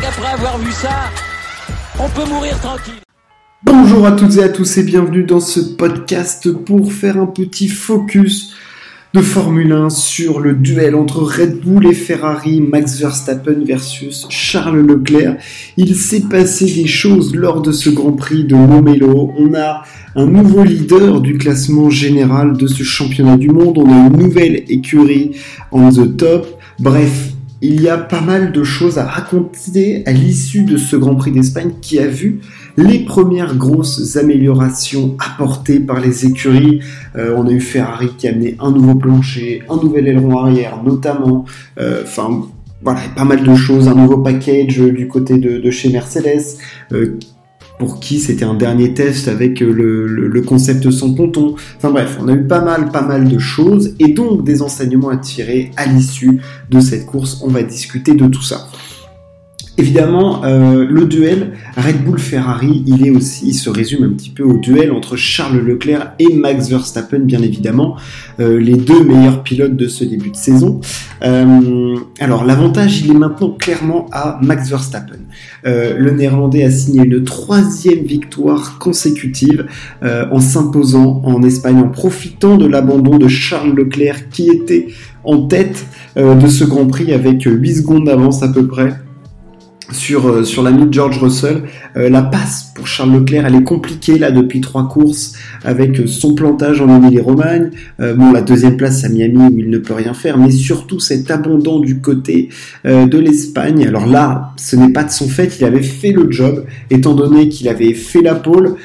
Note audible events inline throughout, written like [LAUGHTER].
qu'après avoir vu ça, on peut mourir tranquille. Bonjour à toutes et à tous et bienvenue dans ce podcast pour faire un petit focus de Formule 1 sur le duel entre Red Bull et Ferrari, Max Verstappen versus Charles Leclerc. Il s'est passé des choses lors de ce Grand Prix de Montmelo. On a un nouveau leader du classement général de ce championnat du monde. On a une nouvelle écurie on the top. Bref, il y a pas mal de choses à raconter à l'issue de ce Grand Prix d'Espagne qui a vu les premières grosses améliorations apportées par les écuries. Euh, on a eu Ferrari qui a amené un nouveau plancher, un nouvel aileron arrière notamment. Euh, enfin, voilà, pas mal de choses, un nouveau package du côté de, chez Mercedes. Euh, pour qui c'était un dernier test avec le, concept sans ponton. Enfin bref, on a eu pas mal, pas mal de choses et donc des enseignements à tirer à l'issue de cette course. On va discuter de tout ça. Évidemment, euh, le duel Red Bull-Ferrari, il est aussi, il se résume un petit peu au duel entre Charles Leclerc et Max Verstappen, bien évidemment, euh, les deux meilleurs pilotes de ce début de saison. Euh, alors, l'avantage, il est maintenant clairement à Max Verstappen. le Néerlandais a signé une troisième victoire consécutive en s'imposant en Espagne, en profitant de l'abandon de Charles Leclerc qui était en tête de ce Grand Prix avec 8 secondes d'avance à peu près sur, euh, sur l'ami George Russell. Euh, la passe pour Charles Leclerc, elle est compliquée là depuis trois courses avec son plantage en Émilie-Romagne. Euh, bon, la deuxième place à Miami où il ne peut rien faire, mais surtout cet abandon du côté de l'Espagne. Alors là, ce n'est pas de son fait, il avait fait le job, étant donné qu'il avait fait la pole.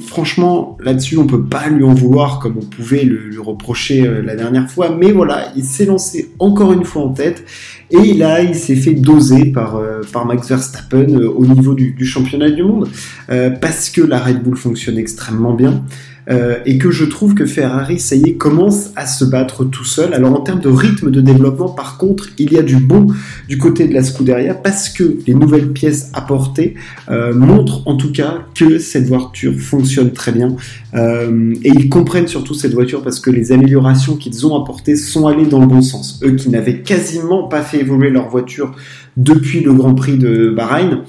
franchement, là-dessus, on peut pas lui en vouloir comme on pouvait le, reprocher la dernière fois, mais voilà, il s'est lancé encore une fois en tête. Et là, il s'est fait doser par, euh, Max Verstappen euh, au niveau du, championnat du monde, euh, parce que la Red Bull fonctionne extrêmement bien. Euh, et que je trouve que Ferrari, ça y est, commence à se battre tout seul. Alors en termes de rythme de développement, par contre, il y a du bon du côté de la Scuderia parce que les nouvelles pièces apportées montrent en tout cas que cette voiture fonctionne très bien. Et ils comprennent surtout cette voiture parce que les améliorations qu'ils ont apportées sont allées dans le bon sens. Eux qui n'avaient quasiment pas fait évoluer leur voiture depuis le Grand Prix de Bahreïn,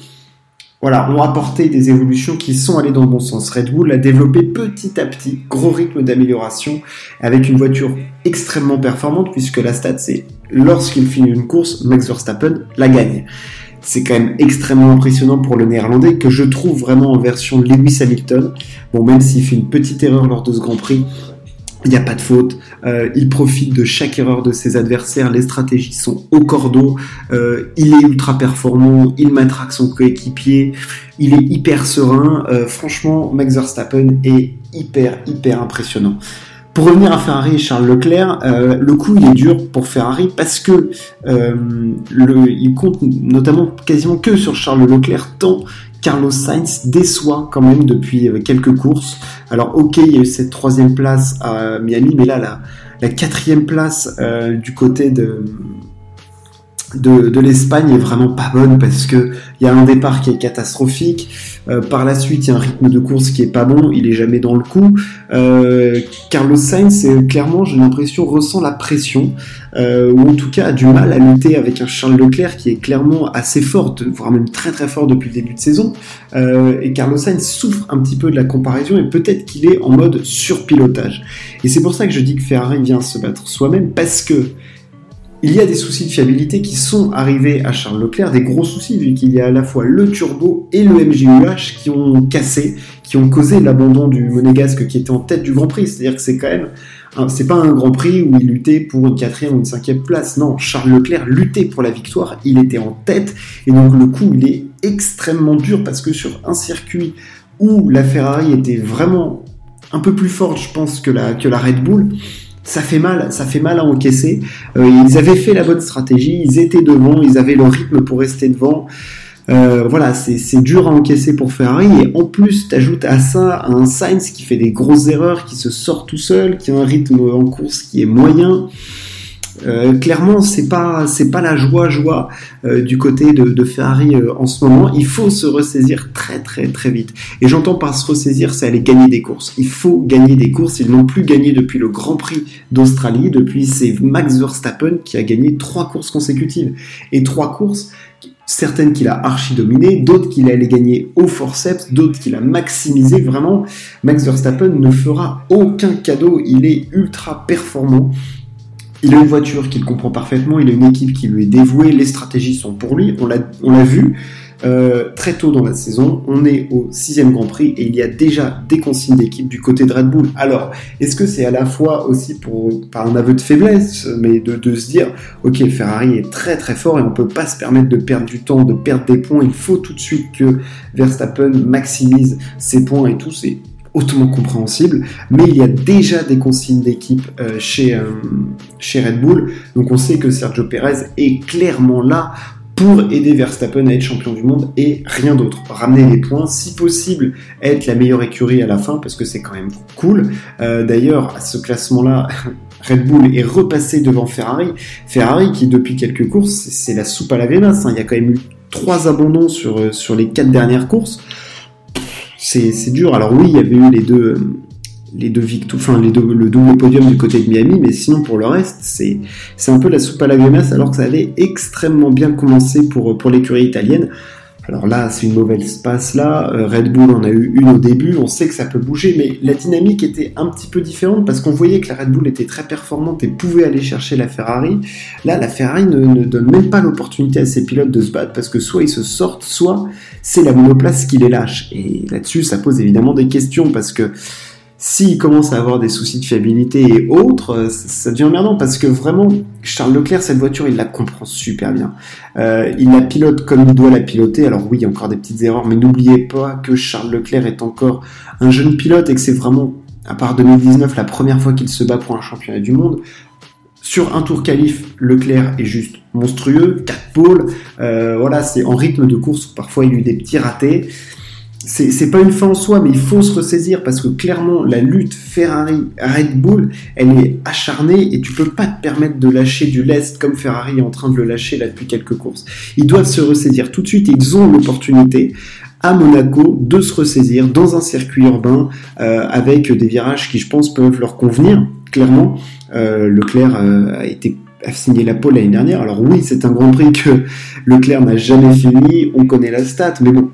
voilà, ont apporté des évolutions qui sont allées dans le bon sens. Red Bull a développé petit à petit, gros rythme d'amélioration, avec une voiture extrêmement performante, puisque la stat, c'est lorsqu'il finit une course, Max Verstappen la gagne. C'est quand même extrêmement impressionnant pour le néerlandais, que je trouve vraiment en version Lewis Hamilton. Bon, même s'il fait une petite erreur lors de ce Grand Prix, il n'y a pas de faute. Euh, il profite de chaque erreur de ses adversaires. Les stratégies sont au cordeau. Euh, il est ultra performant. Il matraque son coéquipier. Il est hyper serein. Euh, franchement, Max Verstappen est hyper, hyper impressionnant. Pour revenir à Ferrari et Charles Leclerc, le coup il est dur pour Ferrari parce que il compte notamment quasiment que sur Charles Leclerc tant Carlos Sainz déçoit quand même depuis euh, quelques courses. Alors ok, il y a eu cette troisième place à Miami, mais là, la, quatrième place euh, du côté de, de, l'Espagne est vraiment pas bonne parce que il y a un départ qui est catastrophique. Euh, par la suite, il y a un rythme de course qui est pas bon. Il est jamais dans le coup. Euh, Carlos Sainz, clairement, j'ai l'impression ressent la pression euh, ou en tout cas a du mal à lutter avec un Charles Leclerc qui est clairement assez fort, voire même très très fort depuis le début de saison. et Carlos Sainz souffre un petit peu de la comparaison et peut-être qu'il est en mode surpilotage. Et c'est pour ça que je dis que Ferrari vient se battre soi-même parce que il y a des soucis de fiabilité qui sont arrivés à Charles Leclerc, des gros soucis, vu qu'il y a à la fois le turbo et le MGUH qui ont cassé, qui ont causé l'abandon du monégasque qui était en tête du Grand Prix. C'est-à-dire que c'est quand même, c'est pas un Grand Prix où il luttait pour une quatrième ou une cinquième place. Non, Charles Leclerc luttait pour la victoire, il était en tête, et donc le coup, il est extrêmement dur parce que sur un circuit où la Ferrari était vraiment un peu plus forte, je pense, que la, que la Red Bull, ça fait mal, ça fait mal à encaisser. Euh, ils avaient fait la bonne stratégie, ils étaient devant, ils avaient le rythme pour rester devant. Euh, voilà, c'est dur à encaisser pour Ferrari. Et en plus, tu ajoutes à ça un Sainz qui fait des grosses erreurs, qui se sort tout seul, qui a un rythme en course qui est moyen. Euh, clairement, c'est pas c'est pas la joie joie euh, du côté de, Ferrari euh, en ce moment. Il faut se ressaisir très très très vite. Et j'entends par se ressaisir, c'est aller gagner des courses. Il faut gagner des courses. Ils n'ont plus gagné depuis le Grand Prix d'Australie. Depuis c'est Max Verstappen qui a gagné trois courses consécutives et trois courses certaines qu'il a archi dominé, d'autres qu'il allait gagner au forceps, d'autres qu'il a maximisé. Vraiment, Max Verstappen ne fera aucun cadeau. Il est ultra performant. Il a une voiture qu'il comprend parfaitement, il a une équipe qui lui est dévouée, les stratégies sont pour lui, on l'a vu. Euh, très tôt dans la saison, on est au sixième Grand Prix et il y a déjà des consignes d'équipe du côté de Red Bull. Alors, est-ce que c'est à la fois aussi pour par un aveu de faiblesse, mais de, se dire, ok, Ferrari est très très fort et on peut pas se permettre de perdre du temps, de perdre des points. Il faut tout de suite que Verstappen maximise ses points et tout. C'est hautement compréhensible, mais il y a déjà des consignes d'équipe euh, chez, euh, chez Red Bull, donc on sait que Sergio Perez est clairement là pour aider Verstappen à être champion du monde et rien d'autre. Ramener les points, si possible, être la meilleure écurie à la fin parce que c'est quand même cool. Euh, d'ailleurs, à ce classement-là, [LAUGHS] Red Bull est repassé devant Ferrari. Ferrari qui depuis quelques courses, c'est la soupe à la grenasse. Hein. Il y a quand même eu trois abandons sur, sur les quatre dernières courses. C'est dur. Alors oui, il y avait eu les deux, les deux victoires, enfin les deux, le double podium du côté de Miami, mais sinon pour le reste, c'est un peu la soupe à la grimace alors que ça allait extrêmement bien commencer pour pour l'écurie italienne. Alors là, c'est une mauvaise passe là. Euh, Red Bull en a eu une au début. On sait que ça peut bouger, mais la dynamique était un petit peu différente parce qu'on voyait que la Red Bull était très performante et pouvait aller chercher la Ferrari. Là, la Ferrari ne, ne donne même pas l'opportunité à ses pilotes de se battre parce que soit ils se sortent, soit c'est la monoplace qui les lâche. Et là-dessus, ça pose évidemment des questions parce que s'il commence à avoir des soucis de fiabilité et autres, euh, ça devient emmerdant parce que vraiment, Charles Leclerc, cette voiture, il la comprend super bien. Euh, il la pilote comme il doit la piloter. Alors oui, il y a encore des petites erreurs, mais n'oubliez pas que Charles Leclerc est encore un jeune pilote et que c'est vraiment, à part 2019, la première fois qu'il se bat pour un championnat du monde. Sur un tour qualif, Leclerc est juste monstrueux, 4 pôles. Euh, voilà, c'est en rythme de course. Parfois, il y a eu des petits ratés c'est pas une fin en soi, mais il faut se ressaisir parce que clairement, la lutte Ferrari-Red Bull, elle est acharnée et tu peux pas te permettre de lâcher du lest comme Ferrari est en train de le lâcher là depuis quelques courses. Ils doivent se ressaisir tout de suite. Ils ont l'opportunité à Monaco de se ressaisir dans un circuit urbain euh, avec des virages qui, je pense, peuvent leur convenir. Clairement, euh, Leclerc euh, a été a signé la pole l'année dernière. Alors oui, c'est un Grand Prix que Leclerc n'a jamais fini. On connaît la stat, mais bon,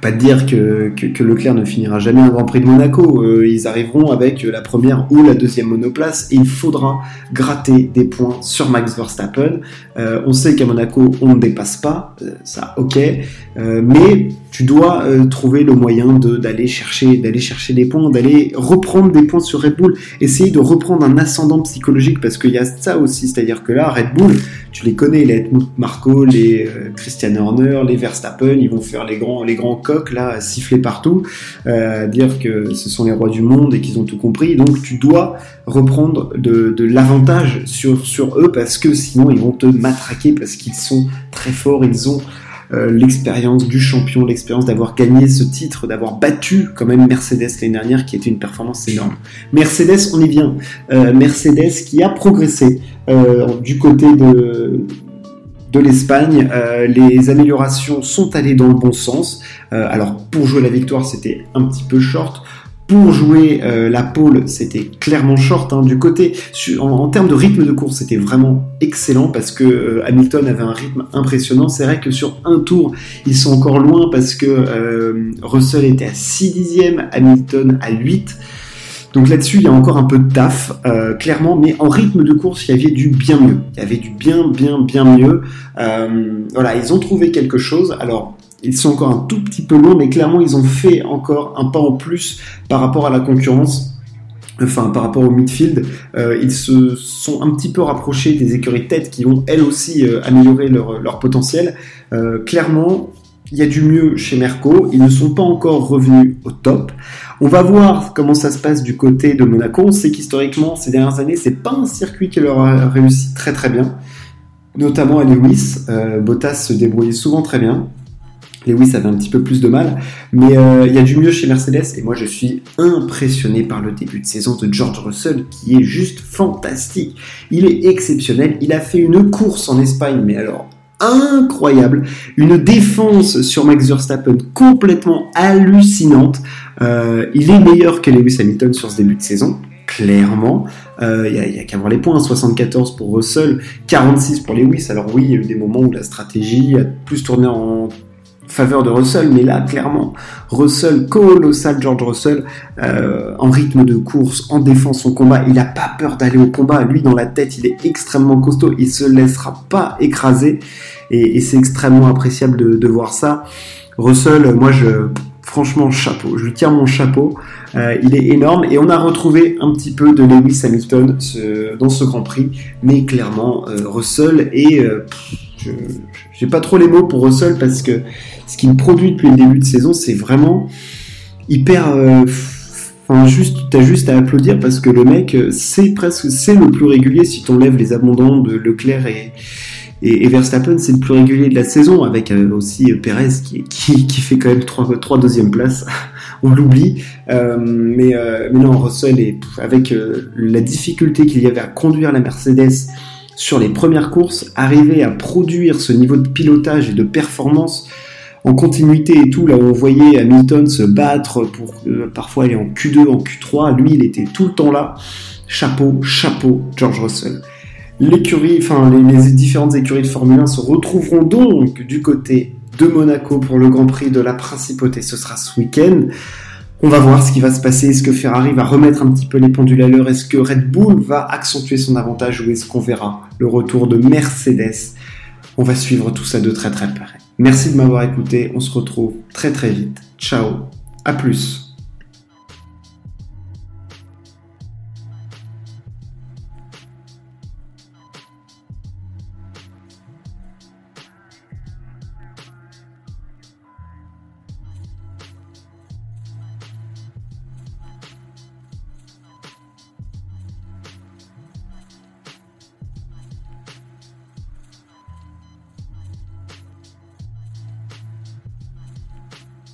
pas dire que, que, Leclerc ne finira jamais un Grand Prix de Monaco. Euh, ils arriveront avec la première ou la deuxième monoplace et il faudra gratter des points sur Max Verstappen. Euh, on sait qu'à Monaco, on ne dépasse pas, euh, ça ok, mais tu dois trouver le moyen d'aller chercher, d'aller chercher des points, d'aller reprendre des points sur Red Bull, essayer de reprendre un ascendant psychologique parce qu'il y a ça aussi, c'est-à-dire que là, Red Bull, tu les connais, les Marco, les Christian Horner, les Verstappen, ils vont faire les grands, les grands coq là siffler partout, euh, dire que ce sont les rois du monde et qu'ils ont tout compris. Donc tu dois reprendre de, l'avantage sur, sur eux parce que sinon ils vont te matraquer parce qu'ils sont très forts, ils ont euh, l'expérience du champion, l'expérience d'avoir gagné ce titre, d'avoir battu quand même Mercedes l'année dernière, qui était une performance énorme. Mercedes, on y vient. Euh, Mercedes qui a progressé du côté de, de l'Espagne. Euh, les améliorations sont allées dans le bon sens. Euh, alors pour jouer la victoire, c'était un petit peu short. Pour jouer euh, la pole, c'était clairement short. Hein. Du côté, en, termes de rythme de course, c'était vraiment excellent parce que Hamilton avait un rythme impressionnant. C'est vrai que sur un tour, ils sont encore loin parce que Russell était à 6 dixièmes, Hamilton à 8. Donc là-dessus, il y a encore un peu de taf, euh, clairement, mais en rythme de course, il y avait du bien mieux. Il y avait du bien, bien, bien mieux. Euh, voilà, ils ont trouvé quelque chose. Alors, ils sont encore un tout petit peu loin, mais clairement, ils ont fait encore un pas en plus par rapport à la concurrence. Enfin, par rapport au midfield, euh, ils se sont un petit peu rapprochés des écuries tête qui ont elles aussi amélioré leur, leur potentiel. clairement, il y a du mieux chez Merco. Ils ne sont pas encore revenus au top. On va voir comment ça se passe du côté de Monaco. On sait qu'historiquement, ces dernières années, c'est pas un circuit qui leur a réussi très très bien. Notamment à Lewis. Euh, Bottas se débrouillait souvent très bien. Lewis avait un petit peu plus de mal, mais euh, il y a du mieux chez Mercedes et moi je suis impressionné par le début de saison de George Russell qui est juste fantastique. Il est exceptionnel, il a fait une course en Espagne, mais alors incroyable, une défense sur Max Verstappen complètement hallucinante. Euh, il est meilleur que Lewis Hamilton sur ce début de saison. clairement. Il euh, y a, qu'à voir les points, 74 pour Russell, 46 pour Lewis. Alors oui, il y a eu des moments où la stratégie a plus tourné en faveur de Russell, mais là, clairement, Russell, colossal George Russell, euh, en rythme de course, en défense, son combat, il n'a pas peur d'aller au combat. Lui, dans la tête, il est extrêmement costaud, il se laissera pas écraser, et, c'est extrêmement appréciable de, voir ça. Russell, moi, je, franchement, chapeau. Je lui tire mon chapeau. Euh, il est énorme et on a retrouvé un petit peu de Lewis Hamilton dans ce Grand Prix, mais clairement, euh, Russell euh, je j'ai pas trop les mots pour Russell parce que ce qu'il produit depuis le début de saison, c'est vraiment hyper. Enfin, juste, t'as juste à applaudir parce que le mec, c'est presque, c'est le plus régulier si t'enlèves les abondants de Leclerc et, et, Verstappen, c'est le plus régulier de la saison, avec euh, aussi euh, Perez qui, qui, fait quand même trois, trois deuxième places. [LAUGHS] On l'oublie. Euh, mais, mais non, Russell, est, avec la difficulté qu'il y avait à conduire la Mercedes sur les premières courses, arriver à produire ce niveau de pilotage et de performance en continuité et tout, là où on voyait Hamilton se battre pour parfois aller en Q2, en Q3, lui il était tout le temps là. Chapeau, chapeau, George Russell. L'écurie, enfin les, différentes écuries de Formule 1 se retrouveront donc du côté de Monaco pour le Grand Prix de la Principauté. Ce sera ce week-end. On va voir ce qui va se passer. Est-ce que Ferrari va remettre un petit peu les pendules à l'heure? Est-ce que Red Bull va accentuer son avantage ou est-ce qu'on verra le retour de Mercedes? On va suivre tout ça de très très près. Merci de m'avoir écouté. On se retrouve très très vite. Ciao. À plus.